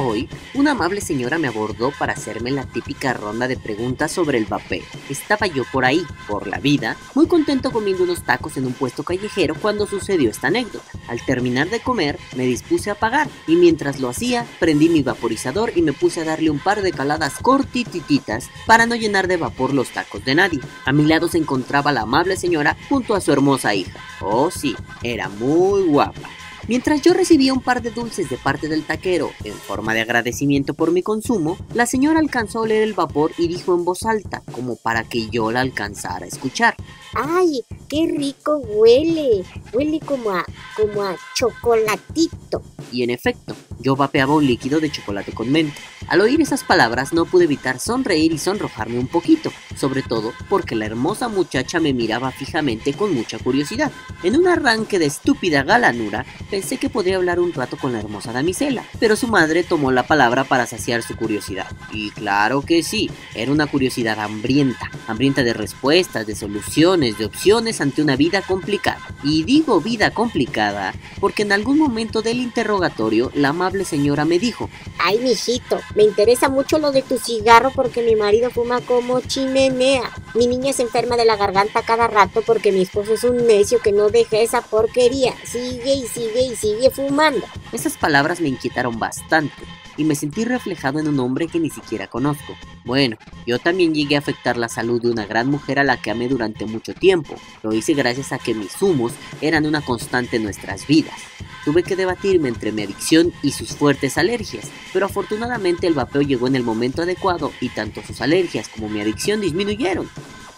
Hoy, una amable señora me abordó para hacerme la típica ronda de preguntas sobre el vapeo. Estaba yo por ahí, por la vida, muy contento comiendo unos tacos en un puesto callejero cuando sucedió esta anécdota. Al terminar de comer, me dispuse a pagar y mientras lo hacía, prendí mi vaporizador y me puse a darle un par de caladas cortitititas para no llenar de vapor los tacos de nadie. A mi lado se encontraba la amable señora junto a su hermosa hija. Oh sí, era muy guapa. Mientras yo recibía un par de dulces de parte del taquero en forma de agradecimiento por mi consumo, la señora alcanzó a oler el vapor y dijo en voz alta, como para que yo la alcanzara a escuchar. ¡Ay, qué rico huele! Huele como a, como a chocolatito. Y en efecto, yo vapeaba un líquido de chocolate con menta. Al oír esas palabras no pude evitar sonreír y sonrojarme un poquito, sobre todo porque la hermosa muchacha me miraba fijamente con mucha curiosidad. En un arranque de estúpida galanura, pensé que podría hablar un rato con la hermosa damisela, pero su madre tomó la palabra para saciar su curiosidad. Y claro que sí, era una curiosidad hambrienta, hambrienta de respuestas, de soluciones, de opciones ante una vida complicada. Y digo vida complicada porque en algún momento del interrogatorio la amable señora me dijo, Ay, mijito, me interesa mucho lo de tu cigarro porque mi marido fuma como chimenea. Mi niña se enferma de la garganta cada rato porque mi esposo es un necio que no deja esa porquería. Sigue y sigue y sigue fumando. Esas palabras me inquietaron bastante y me sentí reflejado en un hombre que ni siquiera conozco. Bueno, yo también llegué a afectar la salud de una gran mujer a la que amé durante mucho tiempo. Lo hice gracias a que mis humos eran una constante en nuestras vidas. Tuve que debatirme entre mi adicción y sus fuertes alergias, pero afortunadamente el vapeo llegó en el momento adecuado y tanto sus alergias como mi adicción disminuyeron.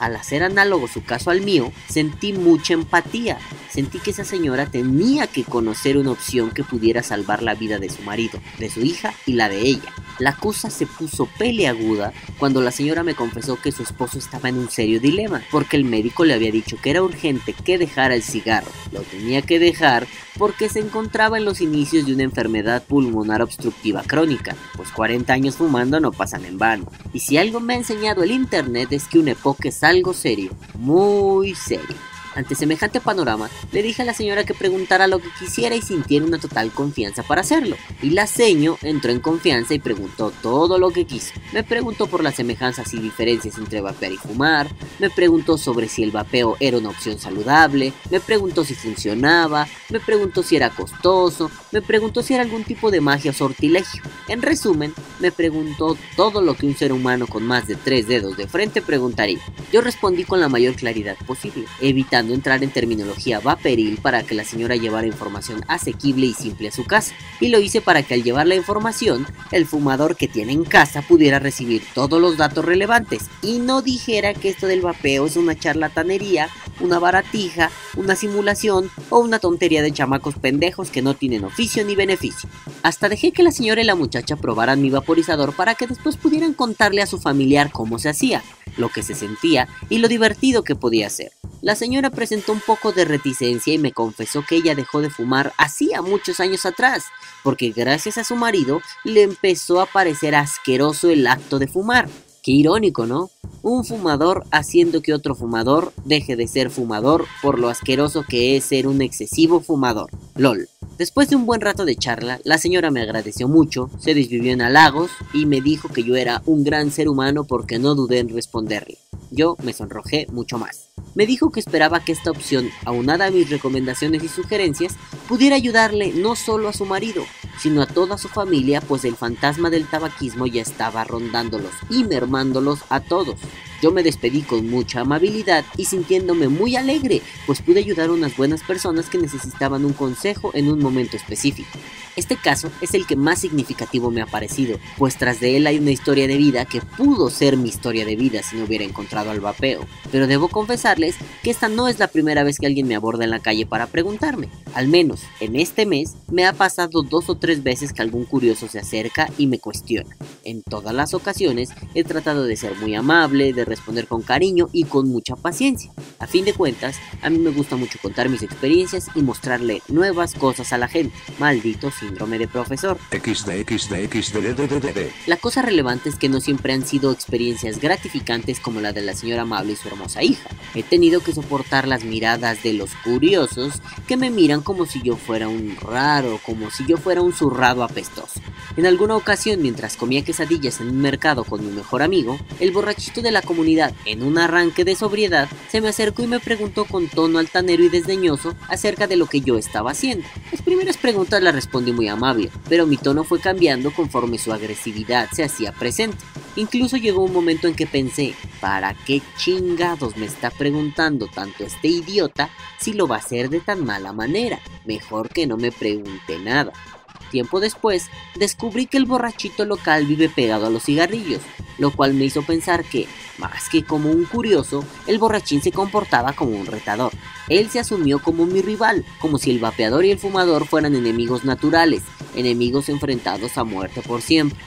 Al hacer análogo su caso al mío, sentí mucha empatía. Sentí que esa señora tenía que conocer una opción que pudiera salvar la vida de su marido, de su hija y la de ella. La cosa se puso peleaguda cuando la señora me confesó que su esposo estaba en un serio dilema, porque el médico le había dicho que era urgente que dejara el cigarro. Lo tenía que dejar porque se encontraba en los inicios de una enfermedad pulmonar obstructiva crónica, pues 40 años fumando no pasan en vano. Y si algo me ha enseñado el internet es que un época es algo serio, muy serio. Ante semejante panorama, le dije a la señora que preguntara lo que quisiera y sintiera una total confianza para hacerlo. Y la seño entró en confianza y preguntó todo lo que quiso. Me preguntó por las semejanzas y diferencias entre vapear y fumar, me preguntó sobre si el vapeo era una opción saludable, me preguntó si funcionaba, me preguntó si era costoso, me preguntó si era algún tipo de magia o sortilegio. En resumen, me preguntó todo lo que un ser humano con más de tres dedos de frente preguntaría. Yo respondí con la mayor claridad posible, evitando entrar en terminología vaporil para que la señora llevara información asequible y simple a su casa. Y lo hice para que al llevar la información, el fumador que tiene en casa pudiera recibir todos los datos relevantes y no dijera que esto del vapeo es una charlatanería, una baratija, una simulación o una tontería de chamacos pendejos que no tienen oficio ni beneficio. Hasta dejé que la señora y la muchacha probaran mi vaporizador para que después pudieran contarle a su familiar cómo se hacía, lo que se sentía y lo divertido que podía ser. La señora presentó un poco de reticencia y me confesó que ella dejó de fumar hacía muchos años atrás, porque gracias a su marido le empezó a parecer asqueroso el acto de fumar. Qué irónico, ¿no? Un fumador haciendo que otro fumador deje de ser fumador por lo asqueroso que es ser un excesivo fumador. LOL. Después de un buen rato de charla, la señora me agradeció mucho, se desvivió en halagos y me dijo que yo era un gran ser humano porque no dudé en responderle. Yo me sonrojé mucho más. Me dijo que esperaba que esta opción, aunada a mis recomendaciones y sugerencias, pudiera ayudarle no solo a su marido, sino a toda su familia, pues el fantasma del tabaquismo ya estaba rondándolos y mermándolos a todos. Yo me despedí con mucha amabilidad y sintiéndome muy alegre, pues pude ayudar a unas buenas personas que necesitaban un consejo en un momento específico. Este caso es el que más significativo me ha parecido, pues tras de él hay una historia de vida que pudo ser mi historia de vida si no hubiera encontrado al vapeo. Pero debo confesarles que esta no es la primera vez que alguien me aborda en la calle para preguntarme. Al menos en este mes me ha pasado dos o tres veces que algún curioso se acerca y me cuestiona. En todas las ocasiones he tratado de ser muy amable, de responder con cariño y con mucha paciencia. A fin de cuentas, a mí me gusta mucho contar mis experiencias y mostrarle nuevas cosas a la gente. Maldito síndrome de profesor. La cosa relevante es que no siempre han sido experiencias gratificantes como la de la señora amable y su hermosa hija. He tenido que soportar las miradas de los curiosos que me miran como si yo fuera un raro, como si yo fuera un zurrado apestoso. En alguna ocasión, mientras comía quesadillas en un mercado con mi mejor amigo, el borrachito de la comunidad, en un arranque de sobriedad, se me acercó y me preguntó con tono altanero y desdeñoso acerca de lo que yo estaba haciendo. Las primeras preguntas las respondí muy amable, pero mi tono fue cambiando conforme su agresividad se hacía presente. Incluso llegó un momento en que pensé, ¿para qué chingados me está preguntando tanto este idiota si lo va a hacer de tan mala manera? Mejor que no me pregunte nada. Tiempo después, descubrí que el borrachito local vive pegado a los cigarrillos, lo cual me hizo pensar que, más que como un curioso, el borrachín se comportaba como un retador. Él se asumió como mi rival, como si el vapeador y el fumador fueran enemigos naturales, enemigos enfrentados a muerte por siempre.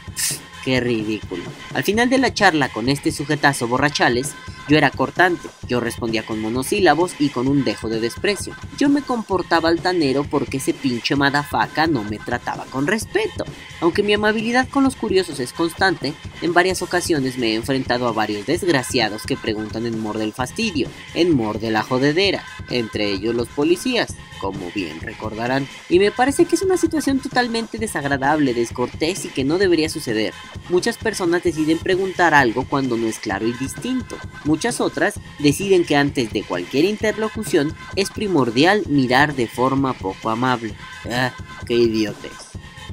Qué ridículo. Al final de la charla con este sujetazo borrachales, yo era cortante, yo respondía con monosílabos y con un dejo de desprecio. Yo me comportaba altanero porque ese pinche madafaca no me trataba con respeto. Aunque mi amabilidad con los curiosos es constante, en varias ocasiones me he enfrentado a varios desgraciados que preguntan en mor del fastidio, en mor de la jodedera, entre ellos los policías como bien recordarán. Y me parece que es una situación totalmente desagradable, descortés y que no debería suceder. Muchas personas deciden preguntar algo cuando no es claro y distinto. Muchas otras deciden que antes de cualquier interlocución es primordial mirar de forma poco amable. Ah, qué idiotes.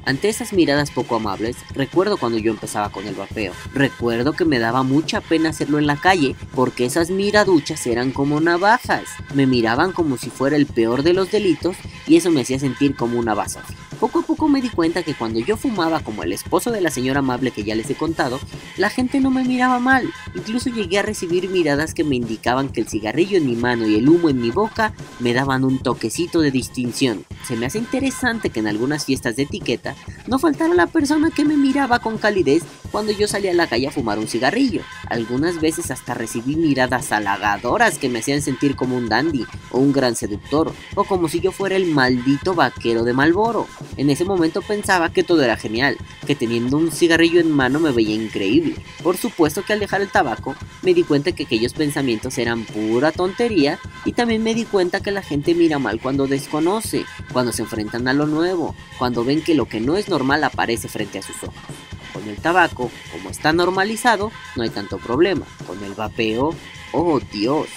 Ante esas miradas poco amables, recuerdo cuando yo empezaba con el vapeo. Recuerdo que me daba mucha pena hacerlo en la calle porque esas miraduchas eran como navajas. Me miraban como si fuera el peor de los delitos y eso me hacía sentir como una basofia. Poco a poco me di cuenta que cuando yo fumaba como el esposo de la señora amable que ya les he contado, la gente no me miraba mal. Incluso llegué a recibir miradas que me indicaban que el cigarrillo en mi mano y el humo en mi boca me daban un toquecito de distinción. Se me hace interesante que en algunas fiestas de etiqueta no faltara la persona que me miraba con calidez cuando yo salía a la calle a fumar un cigarrillo. Algunas veces hasta recibí miradas halagadoras que me hacían sentir como un dandy o un gran seductor, o como si yo fuera el maldito vaquero de Malboro. En ese momento pensaba que todo era genial, que teniendo un cigarrillo en mano me veía increíble. Por supuesto que al dejar el tabaco me di cuenta que aquellos pensamientos eran pura tontería y también me di cuenta que la gente mira mal cuando desconoce, cuando se enfrentan a lo nuevo, cuando ven que lo que no es normal aparece frente a sus ojos. Con el tabaco, como está normalizado, no hay tanto problema. Con el vapeo, oh Dios,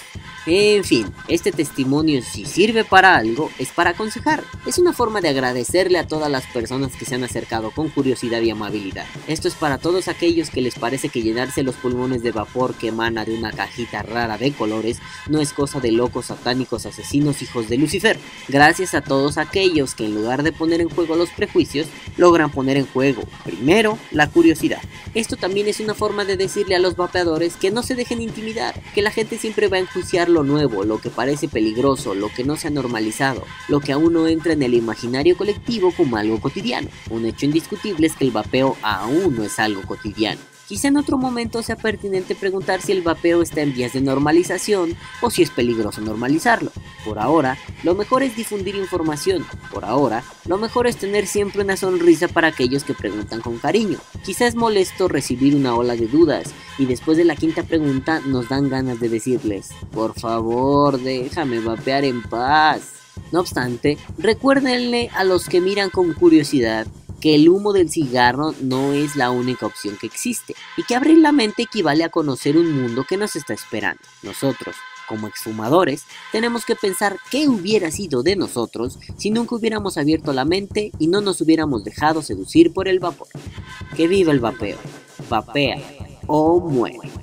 en fin, este testimonio si sirve para algo es para aconsejar. Es una forma de agradecerle a todas las personas que se han acercado con curiosidad y amabilidad. Esto es para todos aquellos que les parece que llenarse los pulmones de vapor que emana de una cajita rara de colores no es cosa de locos satánicos asesinos hijos de Lucifer. Gracias a todos aquellos que en lugar de poner en juego los prejuicios, logran poner en juego, primero, la curiosidad. Esto también es una forma de decirle a los vapeadores que no se dejen intimidar, que la gente siempre va a enjuiciar lo nuevo, lo que parece peligroso, lo que no se ha normalizado, lo que aún no entra en el imaginario colectivo como algo cotidiano. Un hecho indiscutible es que el vapeo aún no es algo cotidiano. Quizá en otro momento sea pertinente preguntar si el vapeo está en vías de normalización o si es peligroso normalizarlo. Por ahora, lo mejor es difundir información. Por ahora, lo mejor es tener siempre una sonrisa para aquellos que preguntan con cariño. Quizá es molesto recibir una ola de dudas y después de la quinta pregunta nos dan ganas de decirles, por favor, déjame vapear en paz. No obstante, recuérdenle a los que miran con curiosidad que el humo del cigarro no es la única opción que existe y que abrir la mente equivale a conocer un mundo que nos está esperando. Nosotros, como exfumadores, tenemos que pensar qué hubiera sido de nosotros si nunca hubiéramos abierto la mente y no nos hubiéramos dejado seducir por el vapor. Que viva el vapeo. Vapea o muere.